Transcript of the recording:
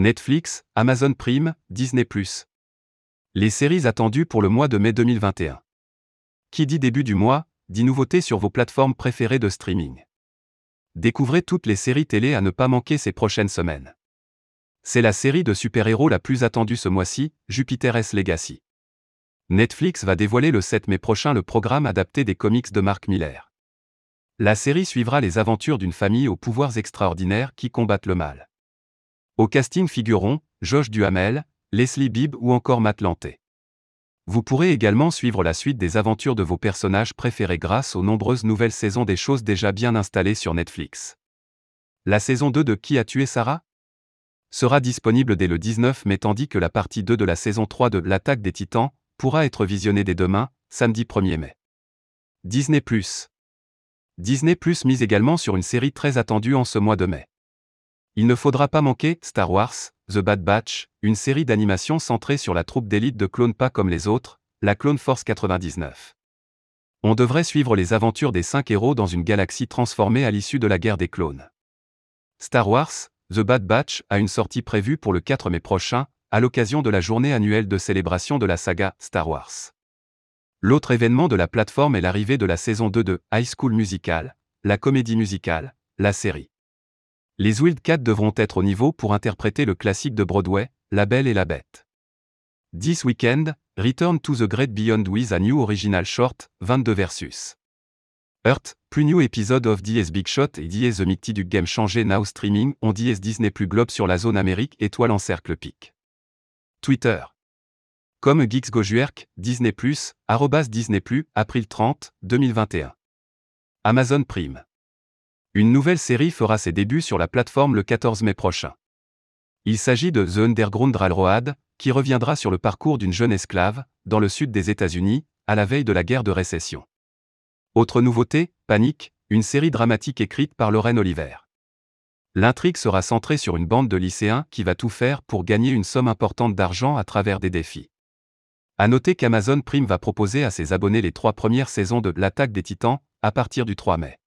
Netflix, Amazon Prime, Disney ⁇ Les séries attendues pour le mois de mai 2021. Qui dit début du mois, dit nouveautés sur vos plateformes préférées de streaming. Découvrez toutes les séries télé à ne pas manquer ces prochaines semaines. C'est la série de super-héros la plus attendue ce mois-ci, Jupiter S Legacy. Netflix va dévoiler le 7 mai prochain le programme adapté des comics de Mark Miller. La série suivra les aventures d'une famille aux pouvoirs extraordinaires qui combattent le mal. Au casting figureront Josh Duhamel, Leslie Bibb ou encore Matt Lanté. Vous pourrez également suivre la suite des aventures de vos personnages préférés grâce aux nombreuses nouvelles saisons des choses déjà bien installées sur Netflix. La saison 2 de Qui a tué Sarah? sera disponible dès le 19 mai tandis que la partie 2 de la saison 3 de L'attaque des titans pourra être visionnée dès demain, samedi 1er mai. Disney ⁇ Disney mise également sur une série très attendue en ce mois de mai. Il ne faudra pas manquer Star Wars, The Bad Batch, une série d'animation centrée sur la troupe d'élite de clones pas comme les autres, la Clone Force 99. On devrait suivre les aventures des cinq héros dans une galaxie transformée à l'issue de la guerre des clones. Star Wars, The Bad Batch a une sortie prévue pour le 4 mai prochain, à l'occasion de la journée annuelle de célébration de la saga Star Wars. L'autre événement de la plateforme est l'arrivée de la saison 2 de High School Musical, la comédie musicale, la série. Les Wildcats devront être au niveau pour interpréter le classique de Broadway, La Belle et la Bête. This Weekend, Return to the Great Beyond with a New Original Short, 22 versus. Earth, plus new episode of DS Big Shot et DS The Mighty du Game Changé Now Streaming on DS Disney Plus Globe sur la zone Amérique étoile en cercle pic. Twitter. Comme Geeks Gojuerk, Disney+, arrobas Disney+, April 30, 2021. Amazon Prime. Une nouvelle série fera ses débuts sur la plateforme le 14 mai prochain. Il s'agit de The Underground Railroad, qui reviendra sur le parcours d'une jeune esclave, dans le sud des États-Unis, à la veille de la guerre de récession. Autre nouveauté, Panique, une série dramatique écrite par Lorraine Oliver. L'intrigue sera centrée sur une bande de lycéens qui va tout faire pour gagner une somme importante d'argent à travers des défis. À noter qu'Amazon Prime va proposer à ses abonnés les trois premières saisons de L'attaque des titans, à partir du 3 mai.